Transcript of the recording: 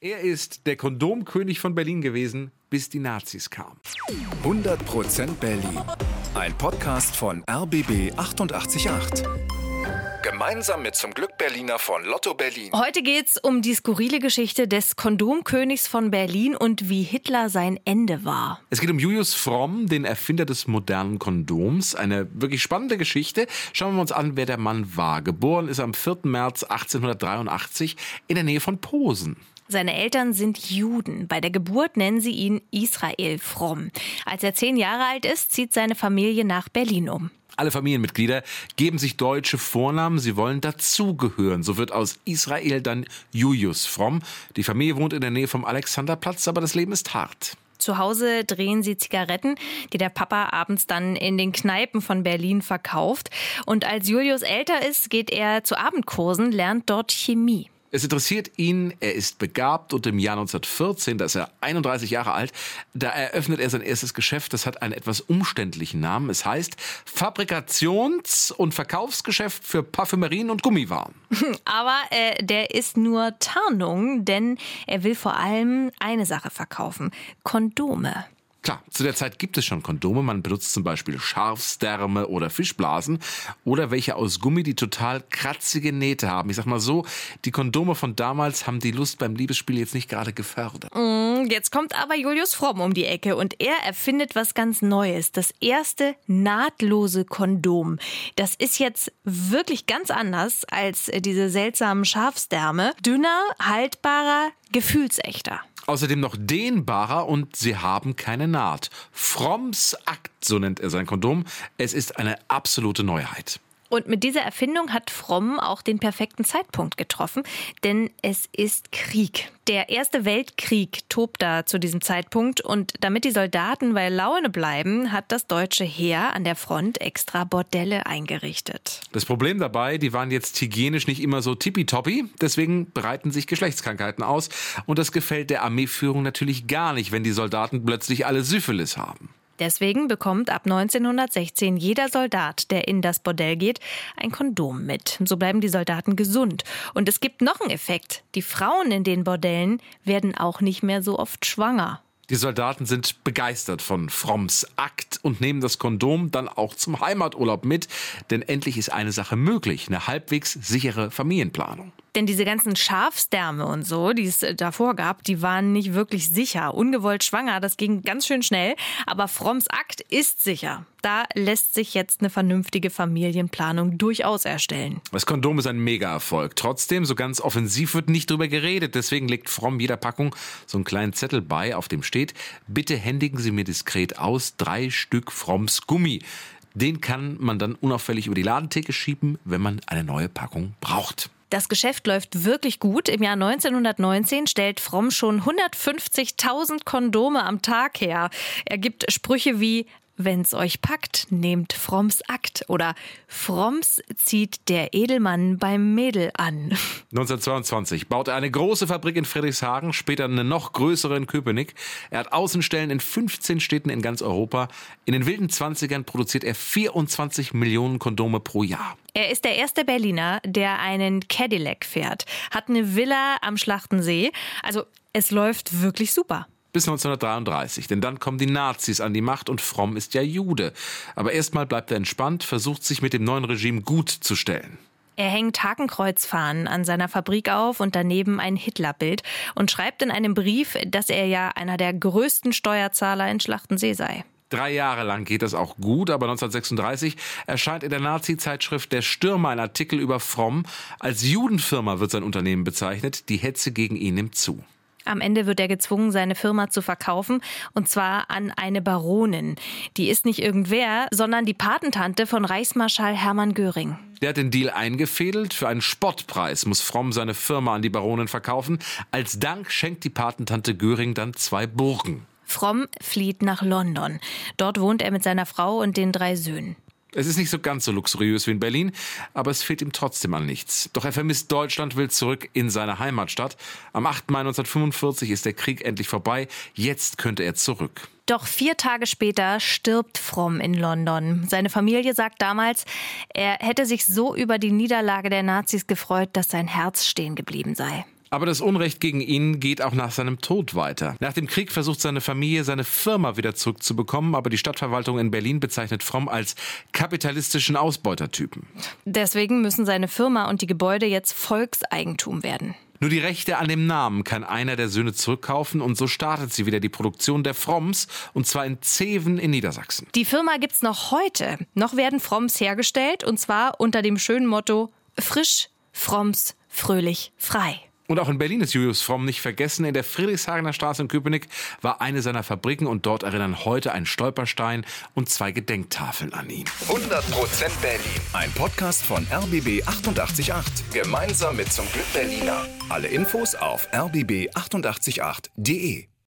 Er ist der Kondomkönig von Berlin gewesen, bis die Nazis kamen. 100% Berlin. Ein Podcast von RBB 888. Gemeinsam mit zum Glück Berliner von Lotto Berlin. Heute geht's um die skurrile Geschichte des Kondomkönigs von Berlin und wie Hitler sein Ende war. Es geht um Julius Fromm, den Erfinder des modernen Kondoms. Eine wirklich spannende Geschichte. Schauen wir uns an, wer der Mann war. Geboren ist er am 4. März 1883 in der Nähe von Posen. Seine Eltern sind Juden. Bei der Geburt nennen sie ihn Israel Fromm. Als er zehn Jahre alt ist, zieht seine Familie nach Berlin um. Alle Familienmitglieder geben sich deutsche Vornamen, sie wollen dazugehören. So wird aus Israel dann Julius Fromm. Die Familie wohnt in der Nähe vom Alexanderplatz, aber das Leben ist hart. Zu Hause drehen sie Zigaretten, die der Papa abends dann in den Kneipen von Berlin verkauft. Und als Julius älter ist, geht er zu Abendkursen, lernt dort Chemie. Es interessiert ihn, er ist begabt und im Jahr 1914, da ist er 31 Jahre alt, da eröffnet er sein erstes Geschäft. Das hat einen etwas umständlichen Namen. Es heißt Fabrikations- und Verkaufsgeschäft für Parfümerien und Gummiwaren. Aber äh, der ist nur Tarnung, denn er will vor allem eine Sache verkaufen: Kondome. Klar, zu der Zeit gibt es schon Kondome. Man benutzt zum Beispiel Schafsdärme oder Fischblasen oder welche aus Gummi, die total kratzige Nähte haben. Ich sag mal so, die Kondome von damals haben die Lust beim Liebesspiel jetzt nicht gerade gefördert. Mm, jetzt kommt aber Julius Fromm um die Ecke und er erfindet was ganz Neues. Das erste nahtlose Kondom. Das ist jetzt wirklich ganz anders als diese seltsamen Schafsdärme. Dünner, haltbarer, gefühlsechter. Außerdem noch dehnbarer und sie haben keine Naht. Fromms Akt, so nennt er sein Kondom. Es ist eine absolute Neuheit. Und mit dieser Erfindung hat Fromm auch den perfekten Zeitpunkt getroffen, denn es ist Krieg. Der Erste Weltkrieg tobt da zu diesem Zeitpunkt und damit die Soldaten bei Laune bleiben, hat das deutsche Heer an der Front extra Bordelle eingerichtet. Das Problem dabei, die waren jetzt hygienisch nicht immer so tippitoppi, deswegen breiten sich Geschlechtskrankheiten aus und das gefällt der Armeeführung natürlich gar nicht, wenn die Soldaten plötzlich alle Syphilis haben. Deswegen bekommt ab 1916 jeder Soldat, der in das Bordell geht, ein Kondom mit. So bleiben die Soldaten gesund. Und es gibt noch einen Effekt. Die Frauen in den Bordellen werden auch nicht mehr so oft schwanger. Die Soldaten sind begeistert von Fromms Akt und nehmen das Kondom dann auch zum Heimaturlaub mit, denn endlich ist eine Sache möglich, eine halbwegs sichere Familienplanung. Denn diese ganzen Schafsdärme und so, die es davor gab, die waren nicht wirklich sicher. Ungewollt schwanger, das ging ganz schön schnell. Aber Fromms Akt ist sicher. Da lässt sich jetzt eine vernünftige Familienplanung durchaus erstellen. Das Kondom ist ein Mega-Erfolg. Trotzdem, so ganz offensiv wird nicht drüber geredet. Deswegen legt Fromm jeder Packung so einen kleinen Zettel bei, auf dem steht, bitte händigen Sie mir diskret aus drei Stück Fromms Gummi. Den kann man dann unauffällig über die Ladentheke schieben, wenn man eine neue Packung braucht. Das Geschäft läuft wirklich gut. Im Jahr 1919 stellt Fromm schon 150.000 Kondome am Tag her. Er gibt Sprüche wie Wenn's euch packt, nehmt Fromms Akt oder Fromms zieht der Edelmann beim Mädel an. 1922 baut er eine große Fabrik in Friedrichshagen, später eine noch größere in Köpenick. Er hat Außenstellen in 15 Städten in ganz Europa. In den wilden 20ern produziert er 24 Millionen Kondome pro Jahr. Er ist der erste Berliner, der einen Cadillac fährt, hat eine Villa am Schlachtensee. Also es läuft wirklich super bis 1933, denn dann kommen die Nazis an die Macht und Fromm ist ja Jude. Aber erstmal bleibt er entspannt, versucht sich mit dem neuen Regime gut zu stellen. Er hängt Hakenkreuzfahnen an seiner Fabrik auf und daneben ein Hitlerbild und schreibt in einem Brief, dass er ja einer der größten Steuerzahler in Schlachtensee sei. Drei Jahre lang geht das auch gut, aber 1936 erscheint in der Nazi-Zeitschrift Der Stürmer ein Artikel über Fromm. Als Judenfirma wird sein Unternehmen bezeichnet. Die Hetze gegen ihn nimmt zu. Am Ende wird er gezwungen, seine Firma zu verkaufen, und zwar an eine Baronin. Die ist nicht irgendwer, sondern die Patentante von Reichsmarschall Hermann Göring. Der hat den Deal eingefädelt. Für einen Spottpreis muss Fromm seine Firma an die Baronin verkaufen. Als Dank schenkt die Patentante Göring dann zwei Burgen. Fromm flieht nach London. Dort wohnt er mit seiner Frau und den drei Söhnen. Es ist nicht so ganz so luxuriös wie in Berlin, aber es fehlt ihm trotzdem an nichts. Doch er vermisst Deutschland, will zurück in seine Heimatstadt. Am 8. Mai 1945 ist der Krieg endlich vorbei. Jetzt könnte er zurück. Doch vier Tage später stirbt Fromm in London. Seine Familie sagt damals, er hätte sich so über die Niederlage der Nazis gefreut, dass sein Herz stehen geblieben sei. Aber das Unrecht gegen ihn geht auch nach seinem Tod weiter. Nach dem Krieg versucht seine Familie, seine Firma wieder zurückzubekommen, aber die Stadtverwaltung in Berlin bezeichnet Fromm als kapitalistischen Ausbeutertypen. Deswegen müssen seine Firma und die Gebäude jetzt Volkseigentum werden. Nur die Rechte an dem Namen kann einer der Söhne zurückkaufen und so startet sie wieder die Produktion der Fromms und zwar in Zeven in Niedersachsen. Die Firma gibt's noch heute. Noch werden Fromms hergestellt und zwar unter dem schönen Motto frisch, Fromms, fröhlich, frei. Und auch in Berlin ist Julius Fromm nicht vergessen. In der Friedrichshagener Straße in Köpenick war eine seiner Fabriken und dort erinnern heute ein Stolperstein und zwei Gedenktafeln an ihn. 100% Berlin. Ein Podcast von RBB 888. Gemeinsam mit zum Glück Berliner. Alle Infos auf rbb888.de.